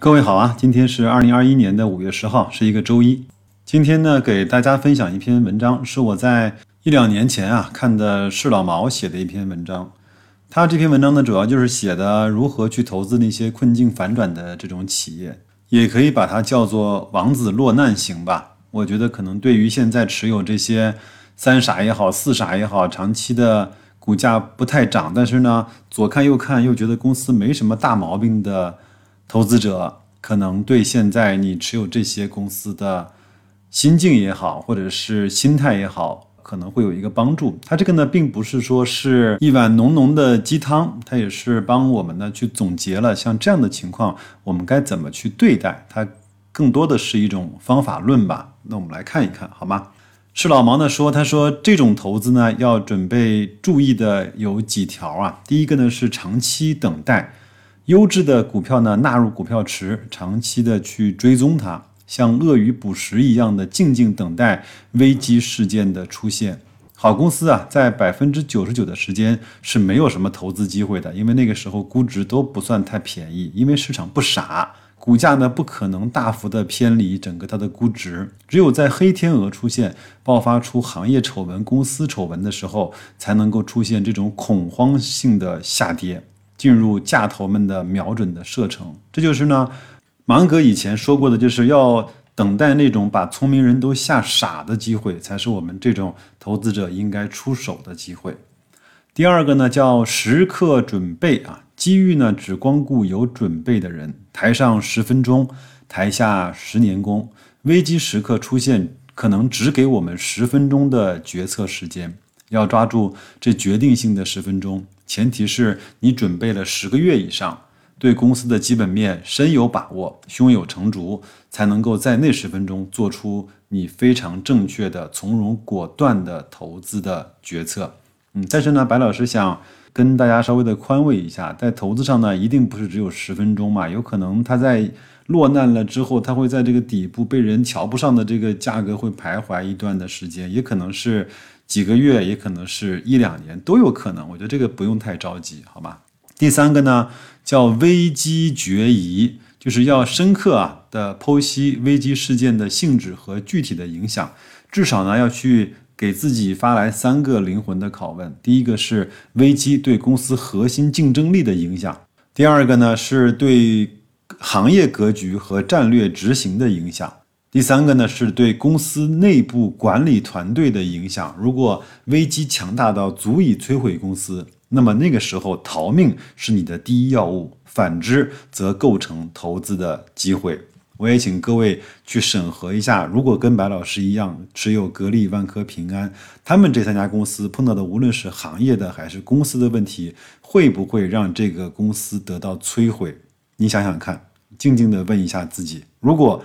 各位好啊，今天是二零二一年的五月十号，是一个周一。今天呢，给大家分享一篇文章，是我在一两年前啊看的是老毛写的一篇文章。他这篇文章呢，主要就是写的如何去投资那些困境反转的这种企业，也可以把它叫做王子落难型吧。我觉得可能对于现在持有这些三傻也好、四傻也好，长期的股价不太涨，但是呢左看右看又觉得公司没什么大毛病的投资者，可能对现在你持有这些公司的心境也好，或者是心态也好。可能会有一个帮助，它这个呢，并不是说是一碗浓浓的鸡汤，它也是帮我们呢去总结了像这样的情况，我们该怎么去对待它，更多的是一种方法论吧。那我们来看一看，好吗？是老毛呢说，他说这种投资呢要准备注意的有几条啊，第一个呢是长期等待，优质的股票呢纳入股票池，长期的去追踪它。像鳄鱼捕食一样的静静等待危机事件的出现。好公司啊，在百分之九十九的时间是没有什么投资机会的，因为那个时候估值都不算太便宜，因为市场不傻，股价呢不可能大幅的偏离整个它的估值。只有在黑天鹅出现、爆发出行业丑闻、公司丑闻的时候，才能够出现这种恐慌性的下跌，进入架头们的瞄准的射程。这就是呢。芒格以前说过的，就是要等待那种把聪明人都吓傻的机会，才是我们这种投资者应该出手的机会。第二个呢，叫时刻准备啊，机遇呢只光顾有准备的人。台上十分钟，台下十年功。危机时刻出现，可能只给我们十分钟的决策时间，要抓住这决定性的十分钟，前提是你准备了十个月以上。对公司的基本面深有把握，胸有成竹，才能够在那十分钟做出你非常正确的、从容果断的投资的决策。嗯，但是呢，白老师想跟大家稍微的宽慰一下，在投资上呢，一定不是只有十分钟嘛，有可能他在落难了之后，他会在这个底部被人瞧不上的这个价格会徘徊一段的时间，也可能是几个月，也可能是一两年，都有可能。我觉得这个不用太着急，好吧？第三个呢，叫危机决疑，就是要深刻啊的剖析危机事件的性质和具体的影响，至少呢要去给自己发来三个灵魂的拷问：第一个是危机对公司核心竞争力的影响；第二个呢是对行业格局和战略执行的影响；第三个呢是对公司内部管理团队的影响。如果危机强大到足以摧毁公司，那么那个时候逃命是你的第一要务，反之则构成投资的机会。我也请各位去审核一下，如果跟白老师一样持有格力、万科、平安，他们这三家公司碰到的无论是行业的还是公司的问题，会不会让这个公司得到摧毁？你想想看，静静的问一下自己。如果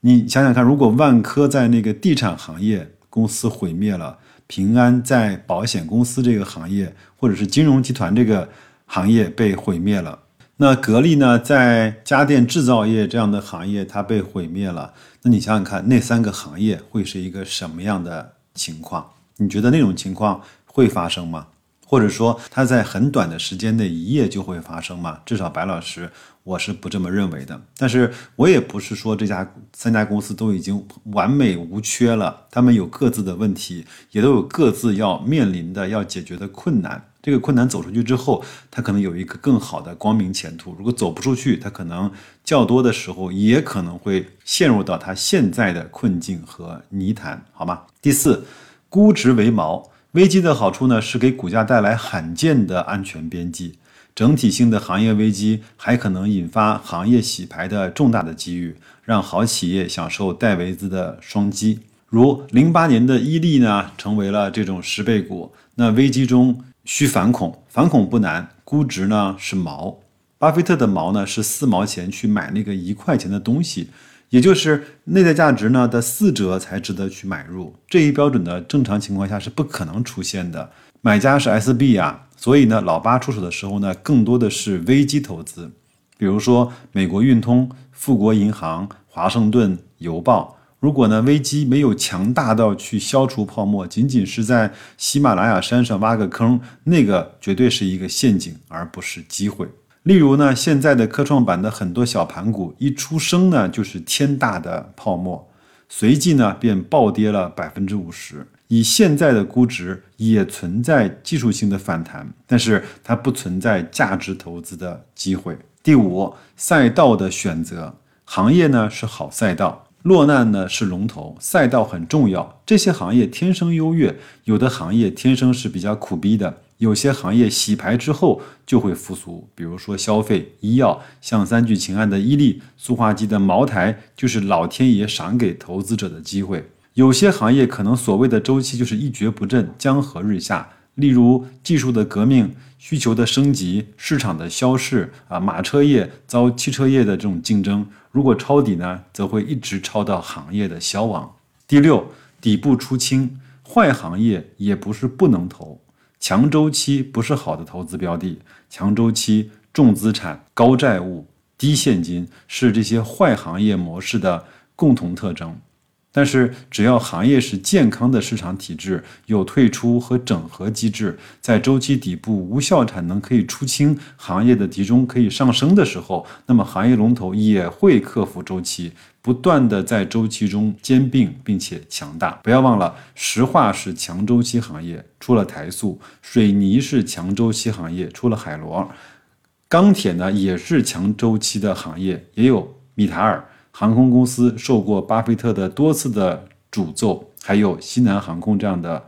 你想想看，如果万科在那个地产行业公司毁灭了。平安在保险公司这个行业，或者是金融集团这个行业被毁灭了。那格力呢，在家电制造业这样的行业，它被毁灭了。那你想想看，那三个行业会是一个什么样的情况？你觉得那种情况会发生吗？或者说，它在很短的时间内一夜就会发生吗？至少白老师我是不这么认为的。但是我也不是说这家三家公司都已经完美无缺了，他们有各自的问题，也都有各自要面临的要解决的困难。这个困难走出去之后，它可能有一个更好的光明前途；如果走不出去，它可能较多的时候也可能会陷入到它现在的困境和泥潭，好吗？第四，估值为锚。危机的好处呢，是给股价带来罕见的安全边际。整体性的行业危机还可能引发行业洗牌的重大的机遇，让好企业享受戴维兹的双击。如零八年的伊利呢，成为了这种十倍股。那危机中需反恐，反恐不难，估值呢是毛。巴菲特的毛呢是四毛钱去买那个一块钱的东西。也就是内在价值呢的四折才值得去买入，这一标准的正常情况下是不可能出现的。买家是 SB 啊，所以呢，老八出手的时候呢，更多的是危机投资，比如说美国运通、富国银行、华盛顿邮报。如果呢危机没有强大到去消除泡沫，仅仅是在喜马拉雅山上挖个坑，那个绝对是一个陷阱，而不是机会。例如呢，现在的科创板的很多小盘股一出生呢就是天大的泡沫，随即呢便暴跌了百分之五十。以现在的估值，也存在技术性的反弹，但是它不存在价值投资的机会。第五，赛道的选择，行业呢是好赛道，落难呢是龙头，赛道很重要。这些行业天生优越，有的行业天生是比较苦逼的。有些行业洗牌之后就会复苏，比如说消费、医药，像三聚氰胺的伊利、塑化剂的茅台，就是老天爷赏给投资者的机会。有些行业可能所谓的周期就是一蹶不振、江河日下，例如技术的革命、需求的升级、市场的消逝啊，马车业遭汽车业的这种竞争，如果抄底呢，则会一直抄到行业的消亡。第六，底部出清，坏行业也不是不能投。强周期不是好的投资标的，强周期、重资产、高债务、低现金是这些坏行业模式的共同特征。但是，只要行业是健康的市场体制，有退出和整合机制，在周期底部无效产能可以出清，行业的集中可以上升的时候，那么行业龙头也会克服周期，不断的在周期中兼并并且强大。不要忘了，石化是强周期行业，出了台塑；水泥是强周期行业，出了海螺；钢铁呢也是强周期的行业，也有米塔尔。航空公司受过巴菲特的多次的诅咒，还有西南航空这样的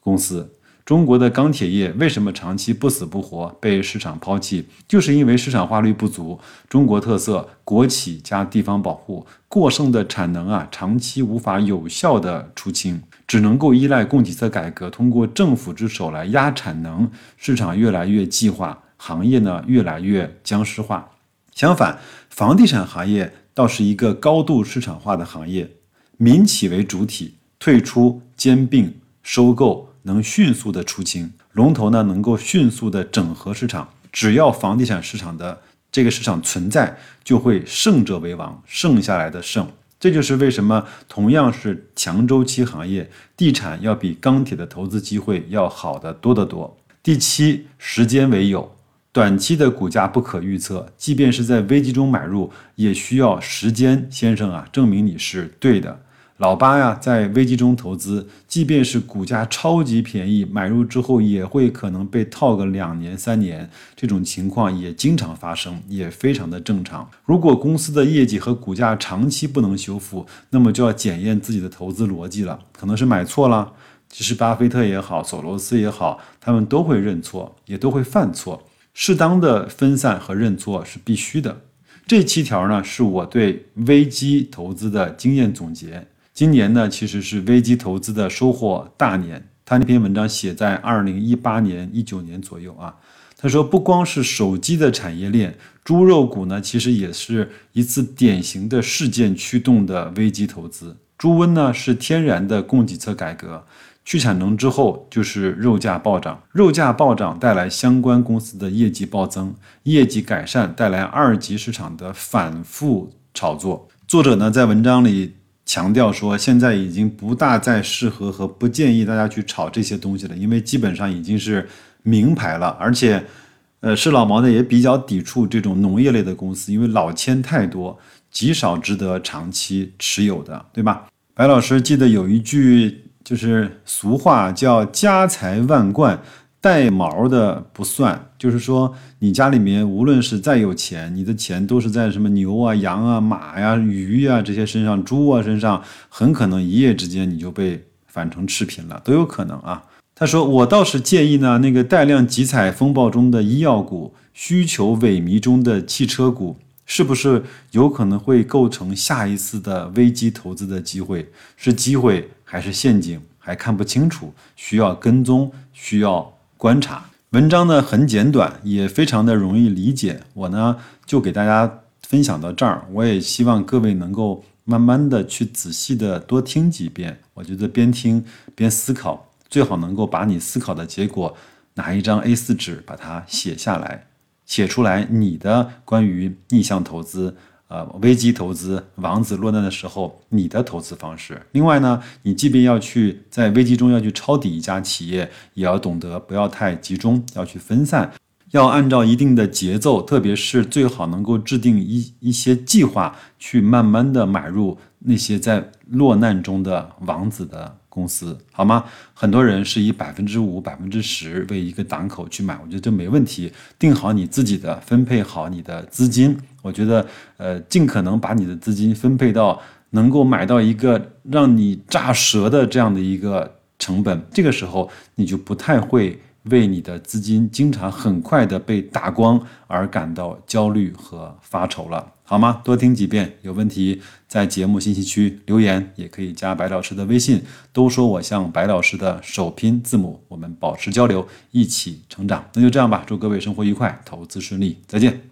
公司。中国的钢铁业为什么长期不死不活，被市场抛弃？就是因为市场化率不足，中国特色、国企加地方保护，过剩的产能啊，长期无法有效的出清，只能够依赖供给侧改革，通过政府之手来压产能，市场越来越计划，行业呢越来越僵尸化。相反，房地产行业。倒是一个高度市场化的行业，民企为主体，退出、兼并、收购，能迅速的出清龙头呢，能够迅速的整合市场。只要房地产市场的这个市场存在，就会胜者为王，剩下来的胜。这就是为什么同样是强周期行业，地产要比钢铁的投资机会要好得多得多。第七，时间为友。短期的股价不可预测，即便是在危机中买入，也需要时间，先生啊，证明你是对的。老八呀，在危机中投资，即便是股价超级便宜，买入之后也会可能被套个两年三年，这种情况也经常发生，也非常的正常。如果公司的业绩和股价长期不能修复，那么就要检验自己的投资逻辑了，可能是买错了。其实巴菲特也好，索罗斯也好，他们都会认错，也都会犯错。适当的分散和认错是必须的。这七条呢，是我对危机投资的经验总结。今年呢，其实是危机投资的收获大年。他那篇文章写在二零一八年、一九年左右啊。他说，不光是手机的产业链，猪肉股呢，其实也是一次典型的事件驱动的危机投资。猪瘟呢，是天然的供给侧改革。去产能之后，就是肉价暴涨，肉价暴涨带来相关公司的业绩暴增，业绩改善带来二级市场的反复炒作。作者呢在文章里强调说，现在已经不大再适合和不建议大家去炒这些东西了，因为基本上已经是名牌了，而且，呃，是老毛呢也比较抵触这种农业类的公司，因为老千太多，极少值得长期持有的，对吧？白老师记得有一句。就是俗话叫家财万贯，带毛的不算。就是说，你家里面无论是再有钱，你的钱都是在什么牛啊、羊啊、马呀、鱼呀这些身上，猪啊身上，很可能一夜之间你就被反成赤贫了，都有可能啊。他说：“我倒是建议呢，那个带量集采风暴中的医药股，需求萎靡中的汽车股，是不是有可能会构成下一次的危机投资的机会？是机会。”还是陷阱，还看不清楚，需要跟踪，需要观察。文章呢很简短，也非常的容易理解。我呢就给大家分享到这儿。我也希望各位能够慢慢的去仔细的多听几遍。我觉得边听边思考，最好能够把你思考的结果拿一张 A4 纸把它写下来，写出来你的关于逆向投资。呃，危机投资，王子落难的时候，你的投资方式。另外呢，你即便要去在危机中要去抄底一家企业，也要懂得不要太集中，要去分散。要按照一定的节奏，特别是最好能够制定一一些计划，去慢慢的买入那些在落难中的王子的公司，好吗？很多人是以百分之五、百分之十为一个档口去买，我觉得这没问题。定好你自己的，分配好你的资金，我觉得呃，尽可能把你的资金分配到能够买到一个让你炸舌的这样的一个成本，这个时候你就不太会。为你的资金经常很快的被打光而感到焦虑和发愁了，好吗？多听几遍，有问题在节目信息区留言，也可以加白老师的微信。都说我像白老师的首拼字母，我们保持交流，一起成长。那就这样吧，祝各位生活愉快，投资顺利，再见。